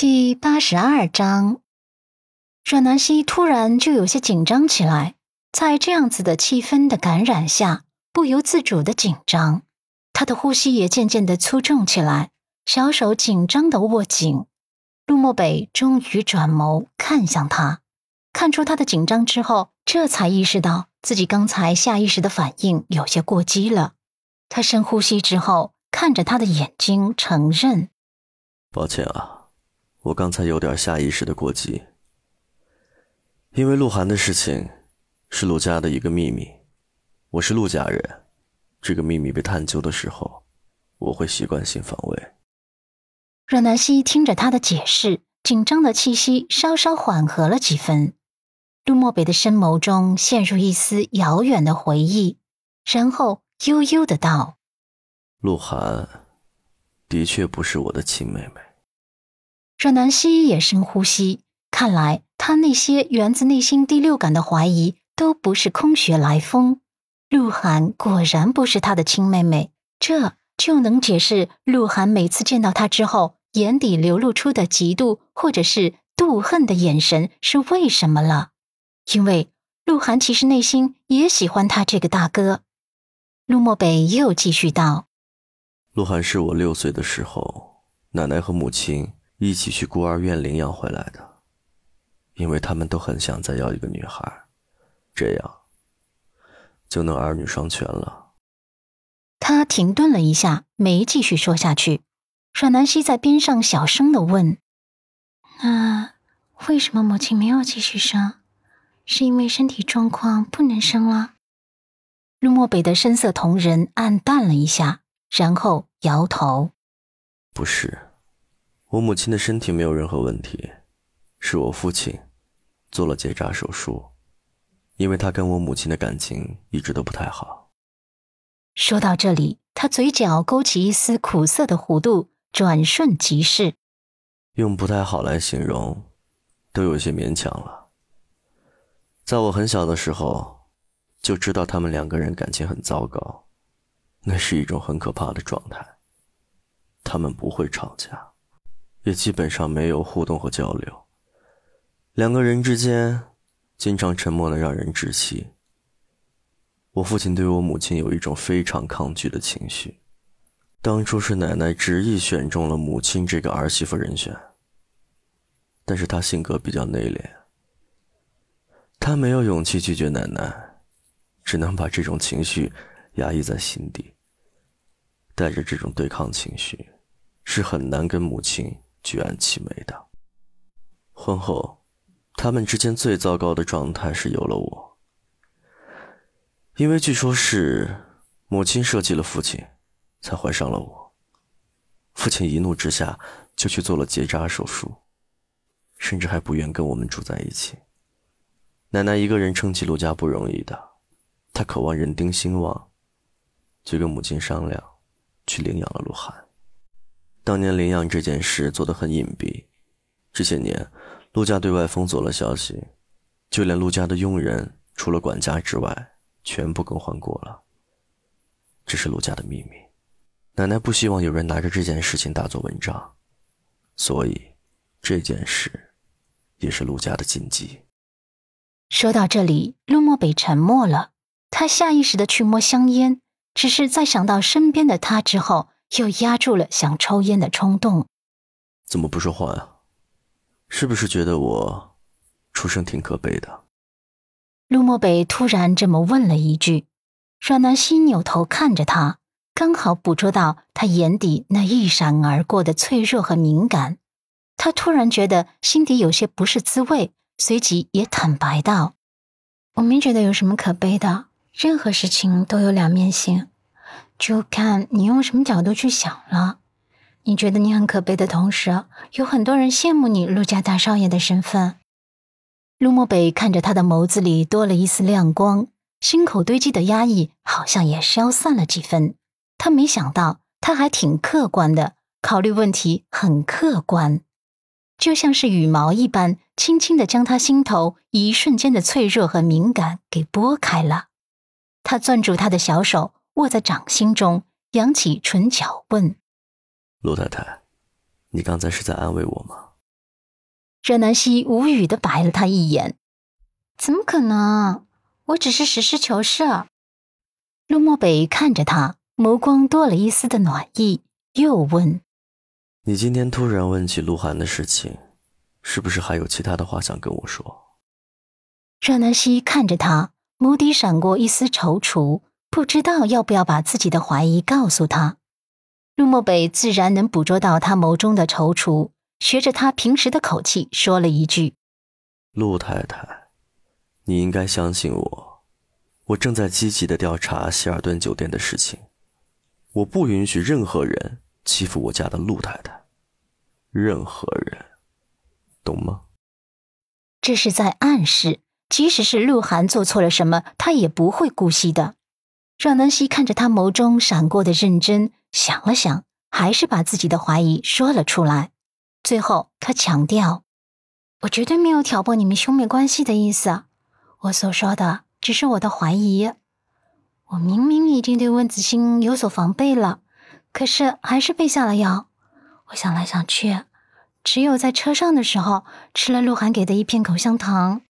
第八十二章，阮南希突然就有些紧张起来，在这样子的气氛的感染下，不由自主的紧张，她的呼吸也渐渐的粗重起来，小手紧张的握紧。陆漠北终于转眸看向他，看出他的紧张之后，这才意识到自己刚才下意识的反应有些过激了。他深呼吸之后，看着他的眼睛，承认：“抱歉啊。”我刚才有点下意识的过激，因为鹿晗的事情是陆家的一个秘密，我是陆家人，这个秘密被探究的时候，我会习惯性防卫。阮南希听着他的解释，紧张的气息稍稍缓和了几分。陆漠北的深眸中陷入一丝遥远的回忆，然后悠悠的道：“鹿晗的确不是我的亲妹妹。”阮南希也深呼吸，看来他那些源自内心第六感的怀疑都不是空穴来风。鹿晗果然不是他的亲妹妹，这就能解释鹿晗每次见到他之后眼底流露出的嫉妒或者是妒恨的眼神是为什么了。因为鹿晗其实内心也喜欢他这个大哥。陆漠北又继续道：“鹿晗是我六岁的时候，奶奶和母亲。”一起去孤儿院领养回来的，因为他们都很想再要一个女孩，这样就能儿女双全了。他停顿了一下，没继续说下去。阮南希在边上小声的问：“那为什么母亲没有继续生？是因为身体状况不能生了？”陆漠北的深色瞳仁暗淡了一下，然后摇头：“不是。”我母亲的身体没有任何问题，是我父亲做了结扎手术，因为他跟我母亲的感情一直都不太好。说到这里，他嘴角勾起一丝苦涩的弧度，转瞬即逝。用不太好来形容，都有些勉强了。在我很小的时候，就知道他们两个人感情很糟糕，那是一种很可怕的状态。他们不会吵架。也基本上没有互动和交流，两个人之间经常沉默的让人窒息。我父亲对我母亲有一种非常抗拒的情绪，当初是奶奶执意选中了母亲这个儿媳妇人选，但是他性格比较内敛，他没有勇气拒绝奶奶，只能把这种情绪压抑在心底，带着这种对抗情绪，是很难跟母亲。举案齐眉的。婚后，他们之间最糟糕的状态是有了我，因为据说是母亲设计了父亲，才怀上了我。父亲一怒之下就去做了结扎手术，甚至还不愿跟我们住在一起。奶奶一个人撑起陆家不容易的，她渴望人丁兴旺，就跟母亲商量，去领养了鹿晗。当年领养这件事做得很隐蔽，这些年，陆家对外封锁了消息，就连陆家的佣人，除了管家之外，全部更换过了。这是陆家的秘密，奶奶不希望有人拿着这件事情大做文章，所以，这件事，也是陆家的禁忌。说到这里，陆漠北沉默了，他下意识的去摸香烟，只是在想到身边的他之后。又压住了想抽烟的冲动，怎么不说话呀？是不是觉得我出生挺可悲的？陆漠北突然这么问了一句，阮南希扭头看着他，刚好捕捉到他眼底那一闪而过的脆弱和敏感。他突然觉得心底有些不是滋味，随即也坦白道：“我没觉得有什么可悲的，任何事情都有两面性。”就看你用什么角度去想了。你觉得你很可悲的同时，有很多人羡慕你陆家大少爷的身份。陆漠北看着他的眸子里多了一丝亮光，心口堆积的压抑好像也消散了几分。他没想到他还挺客观的，考虑问题很客观，就像是羽毛一般，轻轻的将他心头一瞬间的脆弱和敏感给拨开了。他攥住他的小手。握在掌心中，扬起唇角问：“陆太太，你刚才是在安慰我吗？”阮南希无语的白了他一眼：“怎么可能？我只是实事求是。”陆漠北看着他，眸光多了一丝的暖意，又问：“你今天突然问起鹿晗的事情，是不是还有其他的话想跟我说？”阮南希看着他，眸底闪过一丝踌躇，不知道要不要把自己的怀疑告诉他。陆漠北自然能捕捉到他眸中的踌躇，学着他平时的口气说了一句：“陆太太，你应该相信我，我正在积极的调查希尔顿酒店的事情，我不允许任何人欺负我家的陆太太，任何人，懂吗？”这是在暗示，即使是鹿晗做错了什么，他也不会姑息的。阮南希看着他眸中闪过的认真。想了想，还是把自己的怀疑说了出来。最后，他强调：“我绝对没有挑拨你们兄妹关系的意思，我所说的只是我的怀疑。我明明已经对温子星有所防备了，可是还是被下了药。我想来想去，只有在车上的时候吃了鹿晗给的一片口香糖。